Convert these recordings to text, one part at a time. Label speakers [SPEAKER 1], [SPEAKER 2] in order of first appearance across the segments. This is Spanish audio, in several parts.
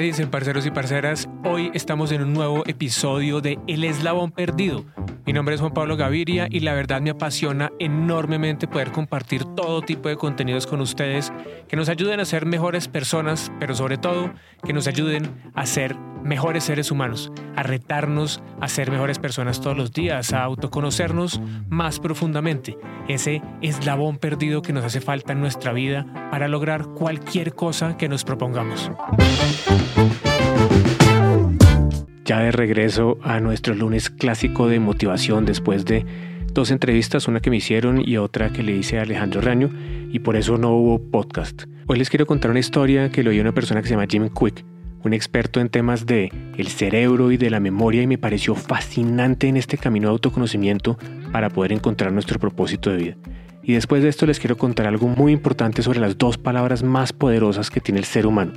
[SPEAKER 1] dicen, parceros y parceras? Hoy estamos en un nuevo episodio de El Eslabón Perdido. Mi nombre es Juan Pablo Gaviria y la verdad me apasiona enormemente poder compartir todo tipo de contenidos con ustedes que nos ayuden a ser mejores personas, pero sobre todo que nos ayuden a ser mejores seres humanos, a retarnos a ser mejores personas todos los días, a autoconocernos más profundamente, ese eslabón perdido que nos hace falta en nuestra vida para lograr cualquier cosa que nos propongamos. Ya de regreso a nuestro lunes clásico de motivación después de dos entrevistas, una que me hicieron y otra que le hice a Alejandro Raño, y por eso no hubo podcast. Hoy les quiero contar una historia que lo oí una persona que se llama Jim Quick, un experto en temas de el cerebro y de la memoria y me pareció fascinante en este camino de autoconocimiento para poder encontrar nuestro propósito de vida. Y después de esto les quiero contar algo muy importante sobre las dos palabras más poderosas que tiene el ser humano.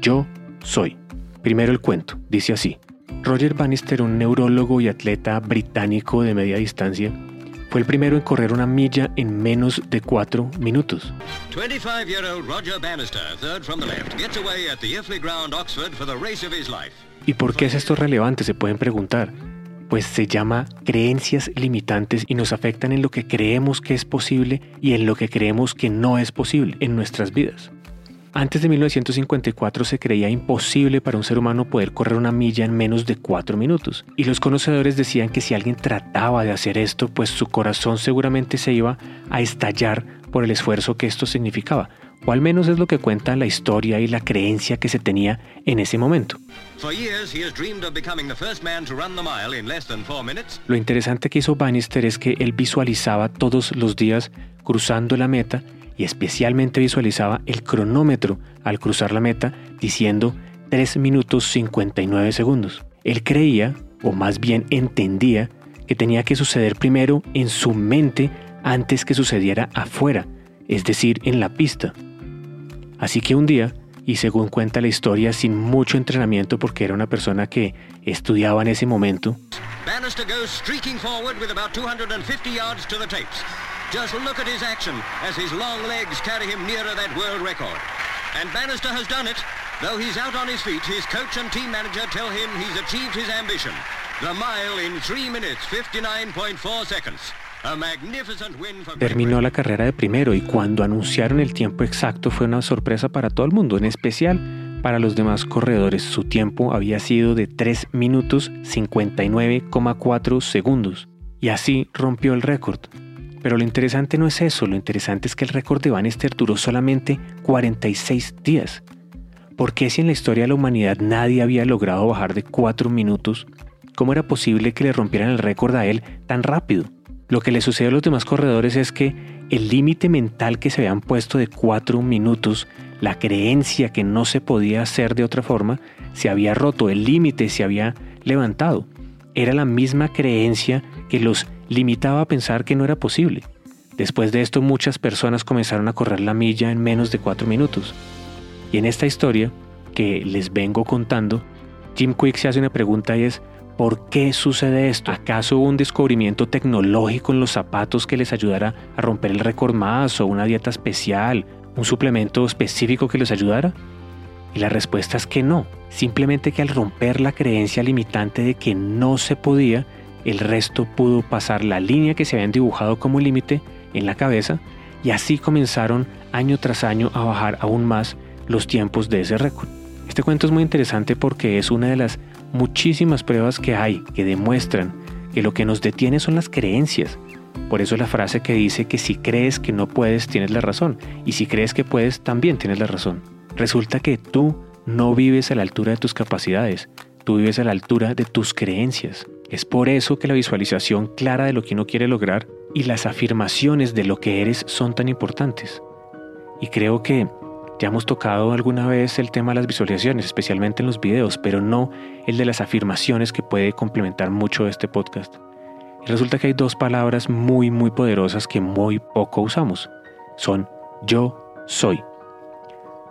[SPEAKER 1] Yo soy. Primero el cuento, dice así. Roger Bannister, un neurólogo y atleta británico de media distancia, fue el primero en correr una milla en menos de cuatro minutos. 25-year-old Roger Bannister, third from the left, gets away at the Ground, Oxford, for the race of his life. ¿Y por qué es esto relevante? Se pueden preguntar. Pues se llama creencias limitantes y nos afectan en lo que creemos que es posible y en lo que creemos que no es posible en nuestras vidas. Antes de 1954 se creía imposible para un ser humano poder correr una milla en menos de cuatro minutos, y los conocedores decían que si alguien trataba de hacer esto, pues su corazón seguramente se iba a estallar por el esfuerzo que esto significaba, o al menos es lo que cuenta la historia y la creencia que se tenía en ese momento. Lo interesante que hizo Bannister es que él visualizaba todos los días cruzando la meta y especialmente visualizaba el cronómetro al cruzar la meta diciendo 3 minutos 59 segundos. Él creía, o más bien entendía, que tenía que suceder primero en su mente antes que sucediera afuera, es decir, en la pista. Así que un día, y según cuenta la historia, sin mucho entrenamiento porque era una persona que estudiaba en ese momento, Just look at his action as his long legs carry him nearer that world record. And Bannister has done it. Though he's out on his feet, his coach and team manager tell him he's achieved his ambition. The mile in 3 minutes 59.4 seconds. Terminó la carrera de primero y cuando anunciaron el tiempo exacto fue una sorpresa para todo el mundo, en especial para los demás corredores. Su tiempo había sido de 3 minutos 59,4 segundos y así rompió el récord. Pero lo interesante no es eso, lo interesante es que el récord de Bannister duró solamente 46 días. ¿Por qué si en la historia de la humanidad nadie había logrado bajar de 4 minutos? ¿Cómo era posible que le rompieran el récord a él tan rápido? Lo que le sucede a los demás corredores es que el límite mental que se habían puesto de 4 minutos, la creencia que no se podía hacer de otra forma, se había roto, el límite se había levantado. Era la misma creencia que los limitaba a pensar que no era posible. Después de esto muchas personas comenzaron a correr la milla en menos de cuatro minutos. Y en esta historia que les vengo contando, Jim Quick se hace una pregunta y es, ¿por qué sucede esto? ¿Acaso hubo un descubrimiento tecnológico en los zapatos que les ayudara a romper el récord más o una dieta especial, un suplemento específico que les ayudara? Y la respuesta es que no, simplemente que al romper la creencia limitante de que no se podía, el resto pudo pasar la línea que se habían dibujado como límite en la cabeza y así comenzaron año tras año a bajar aún más los tiempos de ese récord. Este cuento es muy interesante porque es una de las muchísimas pruebas que hay que demuestran que lo que nos detiene son las creencias. Por eso la frase que dice que si crees que no puedes, tienes la razón, y si crees que puedes, también tienes la razón. Resulta que tú no vives a la altura de tus capacidades, tú vives a la altura de tus creencias. Es por eso que la visualización clara de lo que uno quiere lograr y las afirmaciones de lo que eres son tan importantes. Y creo que ya hemos tocado alguna vez el tema de las visualizaciones, especialmente en los videos, pero no el de las afirmaciones que puede complementar mucho este podcast. Y resulta que hay dos palabras muy muy poderosas que muy poco usamos. Son yo soy.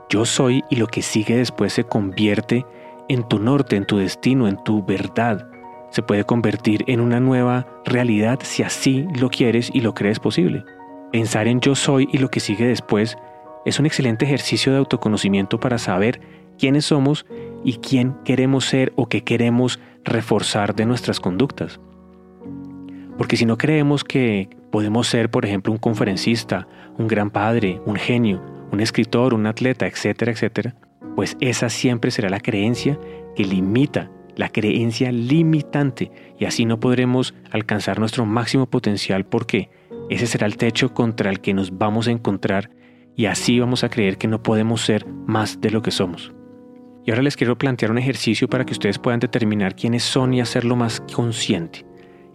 [SPEAKER 1] Yo soy y lo que sigue después se convierte en tu norte, en tu destino, en tu verdad se puede convertir en una nueva realidad si así lo quieres y lo crees posible. Pensar en yo soy y lo que sigue después es un excelente ejercicio de autoconocimiento para saber quiénes somos y quién queremos ser o qué queremos reforzar de nuestras conductas. Porque si no creemos que podemos ser, por ejemplo, un conferencista, un gran padre, un genio, un escritor, un atleta, etcétera, etcétera, pues esa siempre será la creencia que limita, la creencia limitante, y así no podremos alcanzar nuestro máximo potencial porque ese será el techo contra el que nos vamos a encontrar y así vamos a creer que no podemos ser más de lo que somos. Y ahora les quiero plantear un ejercicio para que ustedes puedan determinar quiénes son y hacerlo más consciente.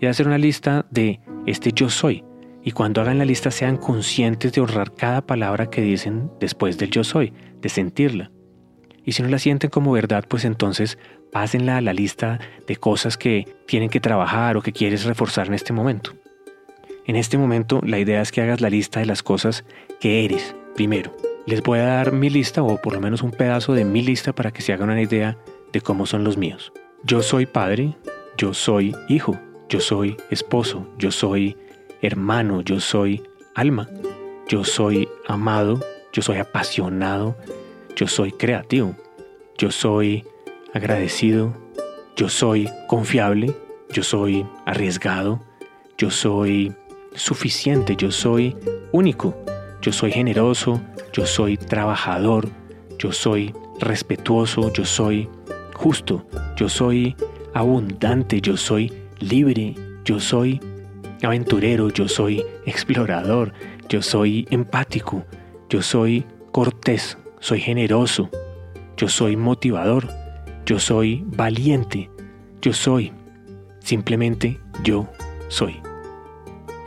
[SPEAKER 1] Y hacer una lista de este yo soy. Y cuando hagan la lista sean conscientes de ahorrar cada palabra que dicen después del yo soy, de sentirla. Y si no la sienten como verdad, pues entonces pásenla a la lista de cosas que tienen que trabajar o que quieres reforzar en este momento. En este momento la idea es que hagas la lista de las cosas que eres primero. Les voy a dar mi lista o por lo menos un pedazo de mi lista para que se hagan una idea de cómo son los míos. Yo soy padre, yo soy hijo, yo soy esposo, yo soy hermano, yo soy alma, yo soy amado, yo soy apasionado, yo soy creativo, yo soy agradecido, yo soy confiable, yo soy arriesgado, yo soy suficiente, yo soy único, yo soy generoso, yo soy trabajador, yo soy respetuoso, yo soy justo, yo soy abundante, yo soy libre, yo soy aventurero, yo soy explorador, yo soy empático, yo soy cortés, soy generoso, yo soy motivador, yo soy valiente, yo soy, simplemente yo soy.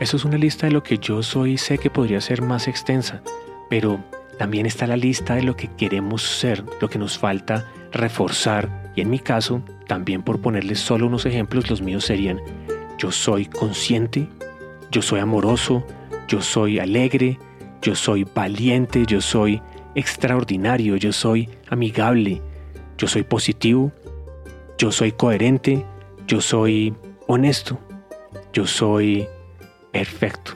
[SPEAKER 1] Eso es una lista de lo que yo soy. Y sé que podría ser más extensa, pero también está la lista de lo que queremos ser, lo que nos falta reforzar. Y en mi caso, también por ponerles solo unos ejemplos, los míos serían yo soy consciente, yo soy amoroso, yo soy alegre, yo soy valiente, yo soy extraordinario, yo soy amigable, yo soy positivo, yo soy coherente, yo soy honesto, yo soy perfecto.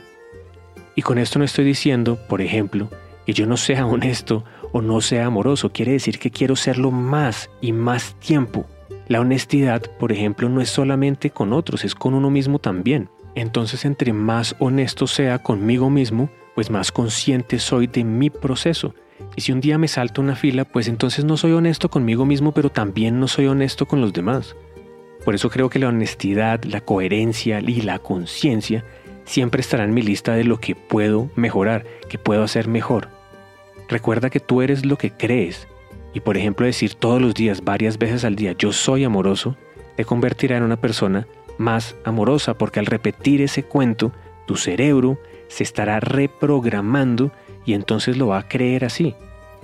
[SPEAKER 1] Y con esto no estoy diciendo, por ejemplo, que yo no sea honesto o no sea amoroso, quiere decir que quiero serlo más y más tiempo. La honestidad, por ejemplo, no es solamente con otros, es con uno mismo también. Entonces, entre más honesto sea conmigo mismo, pues más consciente soy de mi proceso. Y si un día me salto una fila, pues entonces no soy honesto conmigo mismo, pero también no soy honesto con los demás. Por eso creo que la honestidad, la coherencia y la conciencia siempre estará en mi lista de lo que puedo mejorar, que puedo hacer mejor. Recuerda que tú eres lo que crees y por ejemplo decir todos los días, varias veces al día, yo soy amoroso, te convertirá en una persona más amorosa porque al repetir ese cuento, tu cerebro se estará reprogramando y entonces lo va a creer así.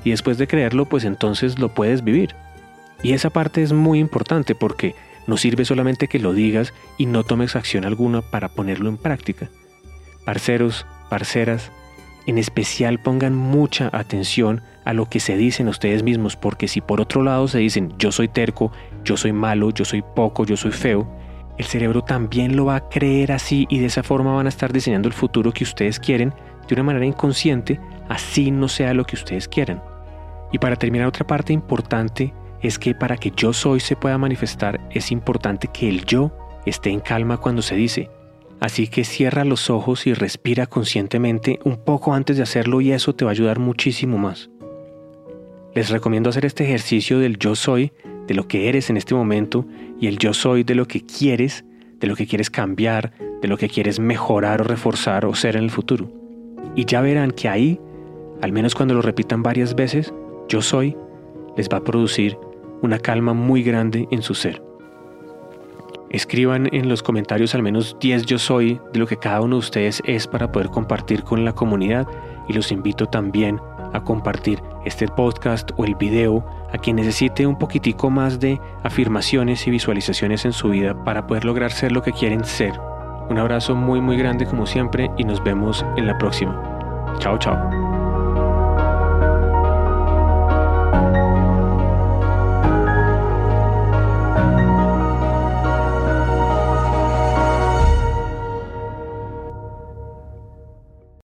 [SPEAKER 1] Y después de creerlo, pues entonces lo puedes vivir. Y esa parte es muy importante porque no sirve solamente que lo digas y no tomes acción alguna para ponerlo en práctica. Parceros, parceras, en especial pongan mucha atención a lo que se dicen ustedes mismos, porque si por otro lado se dicen yo soy terco, yo soy malo, yo soy poco, yo soy feo, el cerebro también lo va a creer así y de esa forma van a estar diseñando el futuro que ustedes quieren de una manera inconsciente, así no sea lo que ustedes quieran. Y para terminar otra parte importante es que para que yo soy se pueda manifestar es importante que el yo esté en calma cuando se dice. Así que cierra los ojos y respira conscientemente un poco antes de hacerlo y eso te va a ayudar muchísimo más. Les recomiendo hacer este ejercicio del yo soy, de lo que eres en este momento, y el yo soy de lo que quieres, de lo que quieres cambiar, de lo que quieres mejorar o reforzar o ser en el futuro. Y ya verán que ahí, al menos cuando lo repitan varias veces, yo soy, les va a producir una calma muy grande en su ser. Escriban en los comentarios al menos 10 yo soy de lo que cada uno de ustedes es para poder compartir con la comunidad y los invito también a compartir este podcast o el video a quien necesite un poquitico más de afirmaciones y visualizaciones en su vida para poder lograr ser lo que quieren ser. Un abrazo muy muy grande como siempre y nos vemos en la próxima. Chao chao.